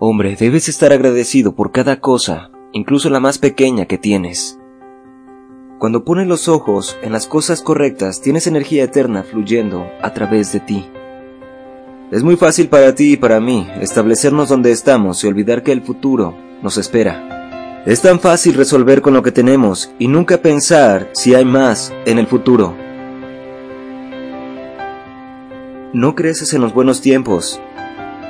Hombre, debes estar agradecido por cada cosa, incluso la más pequeña que tienes. Cuando pones los ojos en las cosas correctas, tienes energía eterna fluyendo a través de ti. Es muy fácil para ti y para mí establecernos donde estamos y olvidar que el futuro nos espera. Es tan fácil resolver con lo que tenemos y nunca pensar si hay más en el futuro. No creces en los buenos tiempos,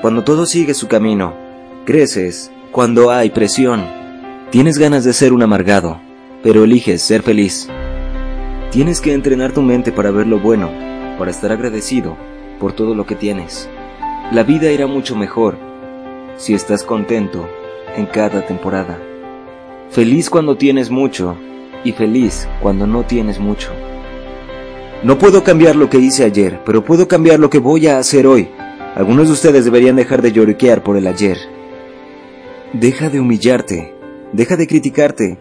cuando todo sigue su camino. Creces cuando hay presión. Tienes ganas de ser un amargado, pero eliges ser feliz. Tienes que entrenar tu mente para ver lo bueno, para estar agradecido por todo lo que tienes. La vida irá mucho mejor si estás contento en cada temporada. Feliz cuando tienes mucho y feliz cuando no tienes mucho. No puedo cambiar lo que hice ayer, pero puedo cambiar lo que voy a hacer hoy. Algunos de ustedes deberían dejar de lloriquear por el ayer. Deja de humillarte, deja de criticarte,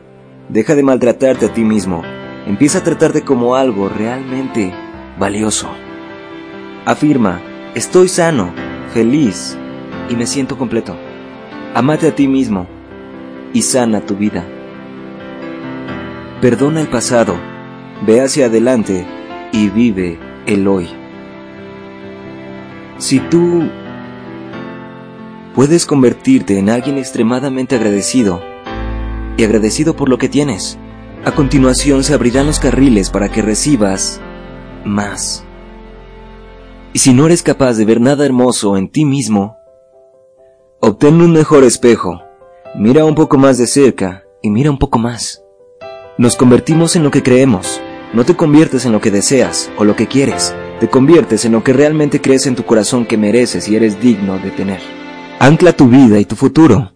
deja de maltratarte a ti mismo. Empieza a tratarte como algo realmente valioso. Afirma, estoy sano, feliz y me siento completo. Amate a ti mismo y sana tu vida. Perdona el pasado, ve hacia adelante y vive el hoy. Si tú puedes convertirte en alguien extremadamente agradecido y agradecido por lo que tienes, a continuación se abrirán los carriles para que recibas más. Y si no eres capaz de ver nada hermoso en ti mismo, obtén un mejor espejo, mira un poco más de cerca y mira un poco más. Nos convertimos en lo que creemos. No te conviertes en lo que deseas o lo que quieres, te conviertes en lo que realmente crees en tu corazón que mereces y eres digno de tener. Ancla tu vida y tu futuro,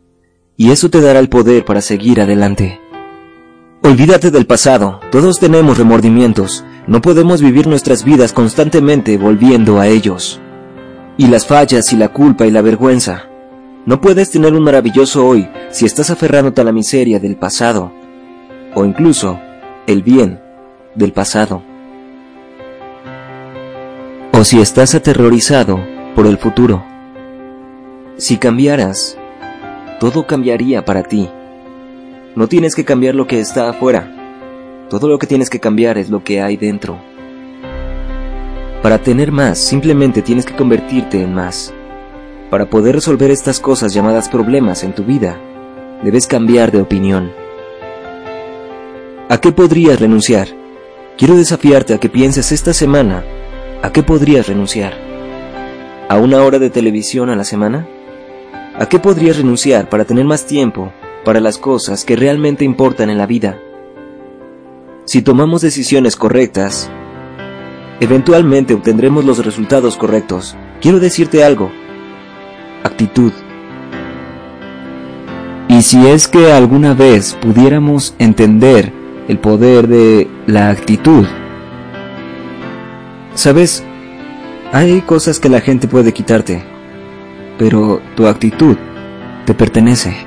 y eso te dará el poder para seguir adelante. Olvídate del pasado, todos tenemos remordimientos, no podemos vivir nuestras vidas constantemente volviendo a ellos. Y las fallas y la culpa y la vergüenza. No puedes tener un maravilloso hoy si estás aferrándote a la miseria del pasado, o incluso el bien del pasado. O si estás aterrorizado por el futuro. Si cambiaras, todo cambiaría para ti. No tienes que cambiar lo que está afuera. Todo lo que tienes que cambiar es lo que hay dentro. Para tener más, simplemente tienes que convertirte en más. Para poder resolver estas cosas llamadas problemas en tu vida, debes cambiar de opinión. ¿A qué podrías renunciar? Quiero desafiarte a que pienses esta semana a qué podrías renunciar. ¿A una hora de televisión a la semana? ¿A qué podrías renunciar para tener más tiempo para las cosas que realmente importan en la vida? Si tomamos decisiones correctas, eventualmente obtendremos los resultados correctos. Quiero decirte algo. Actitud. Y si es que alguna vez pudiéramos entender el poder de la actitud. Sabes, hay cosas que la gente puede quitarte, pero tu actitud te pertenece.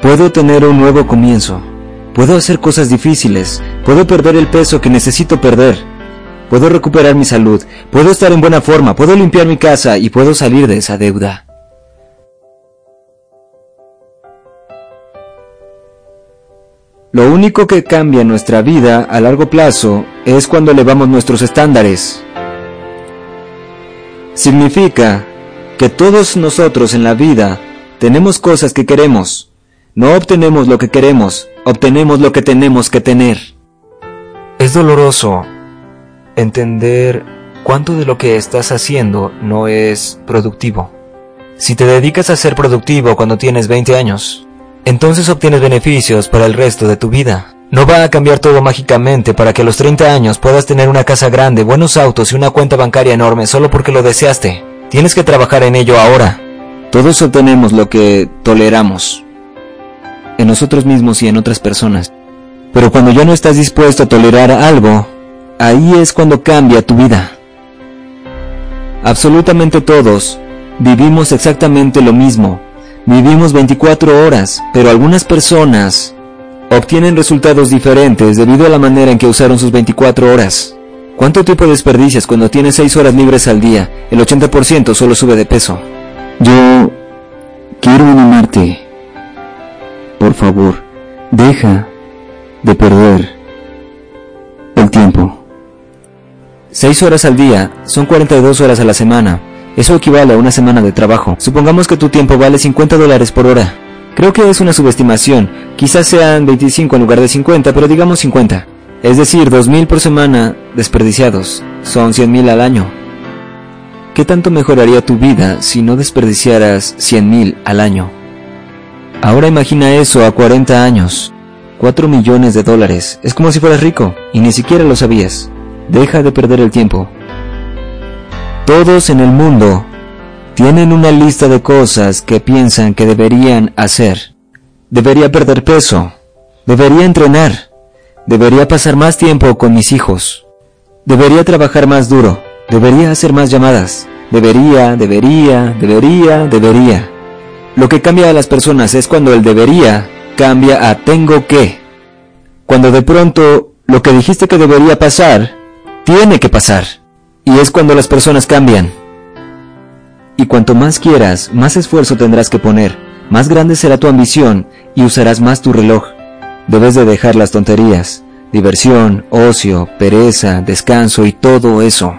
Puedo tener un nuevo comienzo, puedo hacer cosas difíciles, puedo perder el peso que necesito perder, puedo recuperar mi salud, puedo estar en buena forma, puedo limpiar mi casa y puedo salir de esa deuda. Lo único que cambia nuestra vida a largo plazo es cuando elevamos nuestros estándares. Significa que todos nosotros en la vida tenemos cosas que queremos. No obtenemos lo que queremos, obtenemos lo que tenemos que tener. Es doloroso entender cuánto de lo que estás haciendo no es productivo. Si te dedicas a ser productivo cuando tienes 20 años, entonces obtienes beneficios para el resto de tu vida. No va a cambiar todo mágicamente para que a los 30 años puedas tener una casa grande, buenos autos y una cuenta bancaria enorme solo porque lo deseaste. Tienes que trabajar en ello ahora. Todos obtenemos lo que toleramos. En nosotros mismos y en otras personas. Pero cuando ya no estás dispuesto a tolerar algo, ahí es cuando cambia tu vida. Absolutamente todos vivimos exactamente lo mismo. Vivimos 24 horas, pero algunas personas obtienen resultados diferentes debido a la manera en que usaron sus 24 horas. ¿Cuánto tiempo desperdicias cuando tienes 6 horas libres al día? El 80% solo sube de peso. Yo quiero animarte. Por favor, deja de perder el tiempo. 6 horas al día son 42 horas a la semana. Eso equivale a una semana de trabajo. Supongamos que tu tiempo vale 50 dólares por hora. Creo que es una subestimación. Quizás sean 25 en lugar de 50, pero digamos 50. Es decir, 2.000 por semana desperdiciados. Son 100.000 al año. ¿Qué tanto mejoraría tu vida si no desperdiciaras 100.000 al año? Ahora imagina eso a 40 años. 4 millones de dólares. Es como si fueras rico y ni siquiera lo sabías. Deja de perder el tiempo. Todos en el mundo tienen una lista de cosas que piensan que deberían hacer. Debería perder peso. Debería entrenar. Debería pasar más tiempo con mis hijos. Debería trabajar más duro. Debería hacer más llamadas. Debería, debería, debería, debería. Lo que cambia a las personas es cuando el debería cambia a tengo que. Cuando de pronto lo que dijiste que debería pasar tiene que pasar. Y es cuando las personas cambian. Y cuanto más quieras, más esfuerzo tendrás que poner, más grande será tu ambición y usarás más tu reloj. Debes de dejar las tonterías, diversión, ocio, pereza, descanso y todo eso.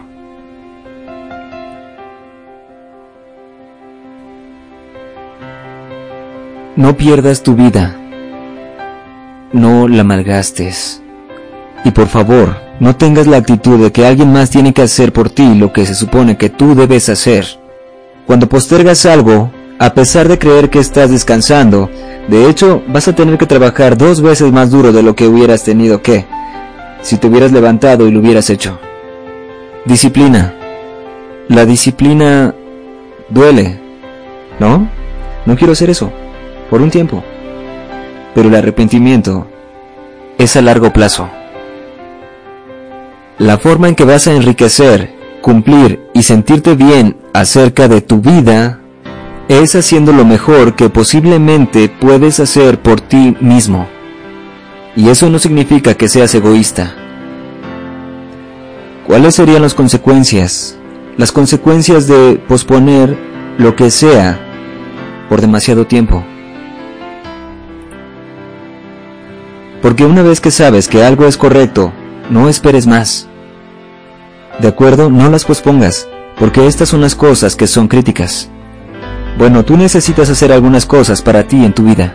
No pierdas tu vida. No la malgastes. Y por favor, no tengas la actitud de que alguien más tiene que hacer por ti lo que se supone que tú debes hacer. Cuando postergas algo, a pesar de creer que estás descansando, de hecho vas a tener que trabajar dos veces más duro de lo que hubieras tenido que, si te hubieras levantado y lo hubieras hecho. Disciplina. La disciplina duele, ¿no? No quiero hacer eso, por un tiempo. Pero el arrepentimiento es a largo plazo. La forma en que vas a enriquecer, cumplir y sentirte bien acerca de tu vida es haciendo lo mejor que posiblemente puedes hacer por ti mismo. Y eso no significa que seas egoísta. ¿Cuáles serían las consecuencias? Las consecuencias de posponer lo que sea por demasiado tiempo. Porque una vez que sabes que algo es correcto, no esperes más. ¿De acuerdo? No las pospongas, porque estas son las cosas que son críticas. Bueno, tú necesitas hacer algunas cosas para ti en tu vida.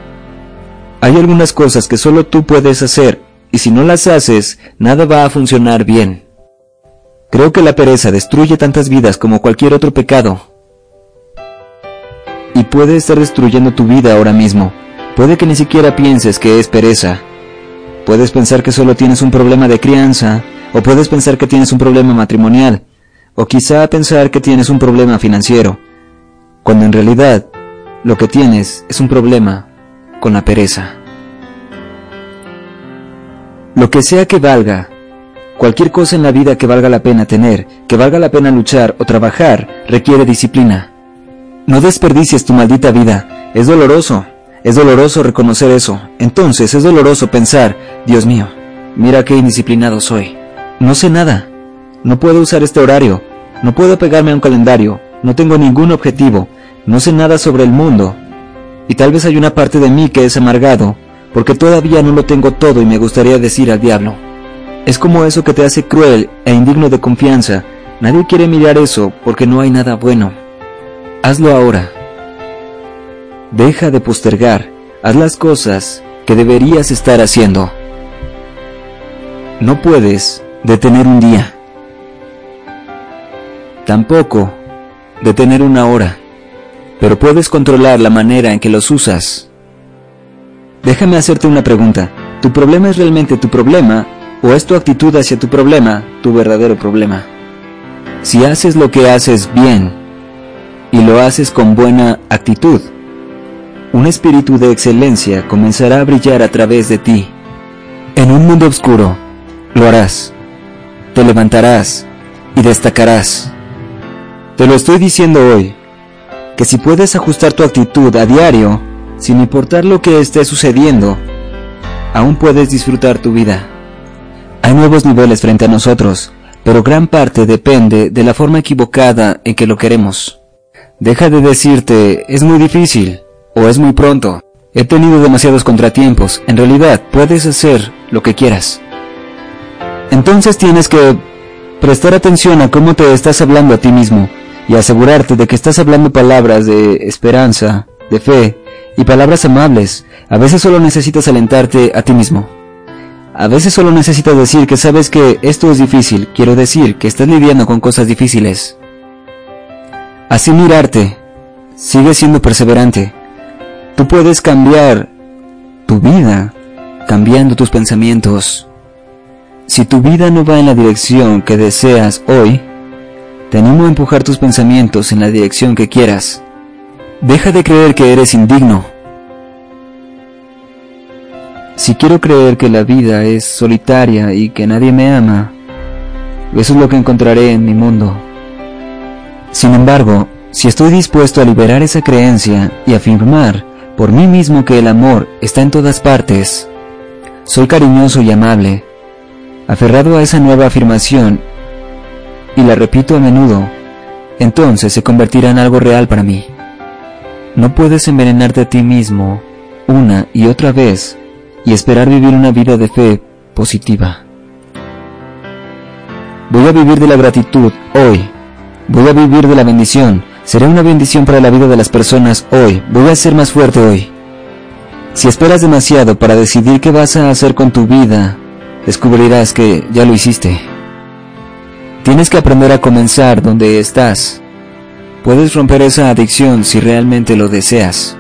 Hay algunas cosas que solo tú puedes hacer, y si no las haces, nada va a funcionar bien. Creo que la pereza destruye tantas vidas como cualquier otro pecado. Y puede estar destruyendo tu vida ahora mismo. Puede que ni siquiera pienses que es pereza. Puedes pensar que solo tienes un problema de crianza, o puedes pensar que tienes un problema matrimonial, o quizá pensar que tienes un problema financiero, cuando en realidad lo que tienes es un problema con la pereza. Lo que sea que valga, cualquier cosa en la vida que valga la pena tener, que valga la pena luchar o trabajar, requiere disciplina. No desperdicies tu maldita vida, es doloroso, es doloroso reconocer eso. Entonces es doloroso pensar, Dios mío, mira qué indisciplinado soy. No sé nada. No puedo usar este horario. No puedo pegarme a un calendario. No tengo ningún objetivo. No sé nada sobre el mundo. Y tal vez hay una parte de mí que es amargado, porque todavía no lo tengo todo y me gustaría decir al diablo. Es como eso que te hace cruel e indigno de confianza. Nadie quiere mirar eso porque no hay nada bueno. Hazlo ahora. Deja de postergar. Haz las cosas que deberías estar haciendo. No puedes detener un día. Tampoco detener una hora, pero puedes controlar la manera en que los usas. Déjame hacerte una pregunta. ¿Tu problema es realmente tu problema o es tu actitud hacia tu problema tu verdadero problema? Si haces lo que haces bien, lo haces con buena actitud. Un espíritu de excelencia comenzará a brillar a través de ti. En un mundo oscuro, lo harás. Te levantarás y destacarás. Te lo estoy diciendo hoy, que si puedes ajustar tu actitud a diario, sin importar lo que esté sucediendo, aún puedes disfrutar tu vida. Hay nuevos niveles frente a nosotros, pero gran parte depende de la forma equivocada en que lo queremos. Deja de decirte, es muy difícil, o es muy pronto, he tenido demasiados contratiempos, en realidad puedes hacer lo que quieras. Entonces tienes que prestar atención a cómo te estás hablando a ti mismo y asegurarte de que estás hablando palabras de esperanza, de fe y palabras amables. A veces solo necesitas alentarte a ti mismo. A veces solo necesitas decir que sabes que esto es difícil, quiero decir que estás lidiando con cosas difíciles. Así mirarte, sigue siendo perseverante. Tú puedes cambiar tu vida cambiando tus pensamientos. Si tu vida no va en la dirección que deseas hoy, te animo a empujar tus pensamientos en la dirección que quieras. Deja de creer que eres indigno si quiero creer que la vida es solitaria y que nadie me ama, eso es lo que encontraré en mi mundo. Sin embargo, si estoy dispuesto a liberar esa creencia y afirmar por mí mismo que el amor está en todas partes, soy cariñoso y amable, aferrado a esa nueva afirmación y la repito a menudo, entonces se convertirá en algo real para mí. No puedes envenenarte a ti mismo una y otra vez y esperar vivir una vida de fe positiva. Voy a vivir de la gratitud hoy. Voy a vivir de la bendición. Seré una bendición para la vida de las personas hoy. Voy a ser más fuerte hoy. Si esperas demasiado para decidir qué vas a hacer con tu vida, descubrirás que ya lo hiciste. Tienes que aprender a comenzar donde estás. Puedes romper esa adicción si realmente lo deseas.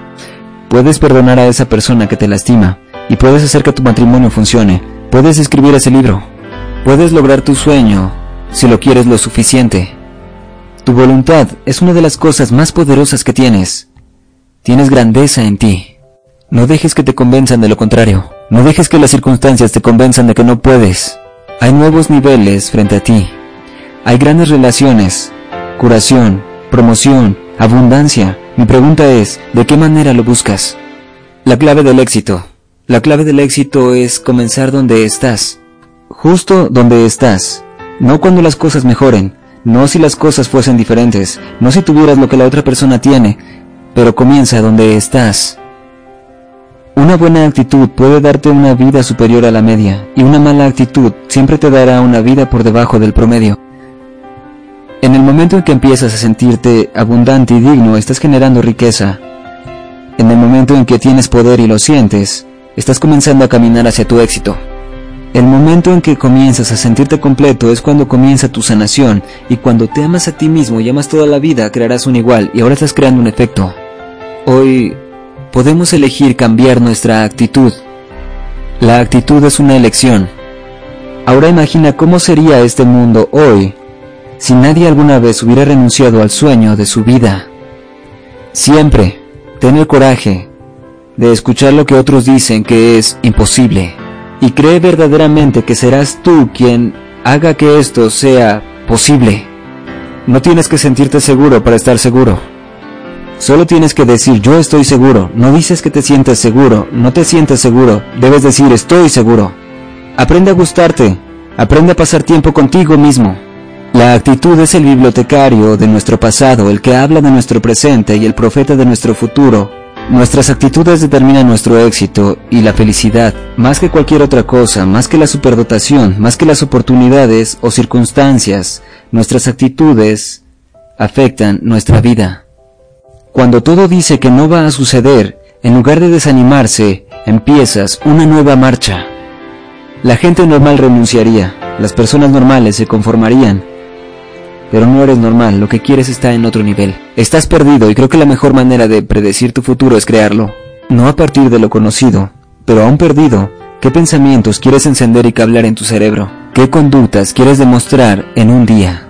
Puedes perdonar a esa persona que te lastima y puedes hacer que tu matrimonio funcione. Puedes escribir ese libro. Puedes lograr tu sueño si lo quieres lo suficiente. Tu voluntad es una de las cosas más poderosas que tienes. Tienes grandeza en ti. No dejes que te convenzan de lo contrario. No dejes que las circunstancias te convenzan de que no puedes. Hay nuevos niveles frente a ti. Hay grandes relaciones, curación, promoción, abundancia. Mi pregunta es, ¿de qué manera lo buscas? La clave del éxito la clave del éxito es comenzar donde estás, justo donde estás, no cuando las cosas mejoren, no si las cosas fuesen diferentes, no si tuvieras lo que la otra persona tiene, pero comienza donde estás. Una buena actitud puede darte una vida superior a la media y una mala actitud siempre te dará una vida por debajo del promedio. En el momento en que empiezas a sentirte abundante y digno, estás generando riqueza. En el momento en que tienes poder y lo sientes, estás comenzando a caminar hacia tu éxito. El momento en que comienzas a sentirte completo es cuando comienza tu sanación y cuando te amas a ti mismo y amas toda la vida crearás un igual y ahora estás creando un efecto. Hoy podemos elegir cambiar nuestra actitud. La actitud es una elección. Ahora imagina cómo sería este mundo hoy si nadie alguna vez hubiera renunciado al sueño de su vida. Siempre, ten el coraje, de escuchar lo que otros dicen que es imposible y cree verdaderamente que serás tú quien haga que esto sea posible. No tienes que sentirte seguro para estar seguro. Solo tienes que decir yo estoy seguro. No dices que te sientes seguro, no te sientes seguro. Debes decir estoy seguro. Aprende a gustarte. Aprende a pasar tiempo contigo mismo. La actitud es el bibliotecario de nuestro pasado, el que habla de nuestro presente y el profeta de nuestro futuro, Nuestras actitudes determinan nuestro éxito y la felicidad, más que cualquier otra cosa, más que la superdotación, más que las oportunidades o circunstancias, nuestras actitudes afectan nuestra vida. Cuando todo dice que no va a suceder, en lugar de desanimarse, empiezas una nueva marcha. La gente normal renunciaría, las personas normales se conformarían, pero no eres normal, lo que quieres está en otro nivel. Estás perdido y creo que la mejor manera de predecir tu futuro es crearlo. No a partir de lo conocido, pero aún perdido, ¿qué pensamientos quieres encender y cablar en tu cerebro? ¿Qué conductas quieres demostrar en un día?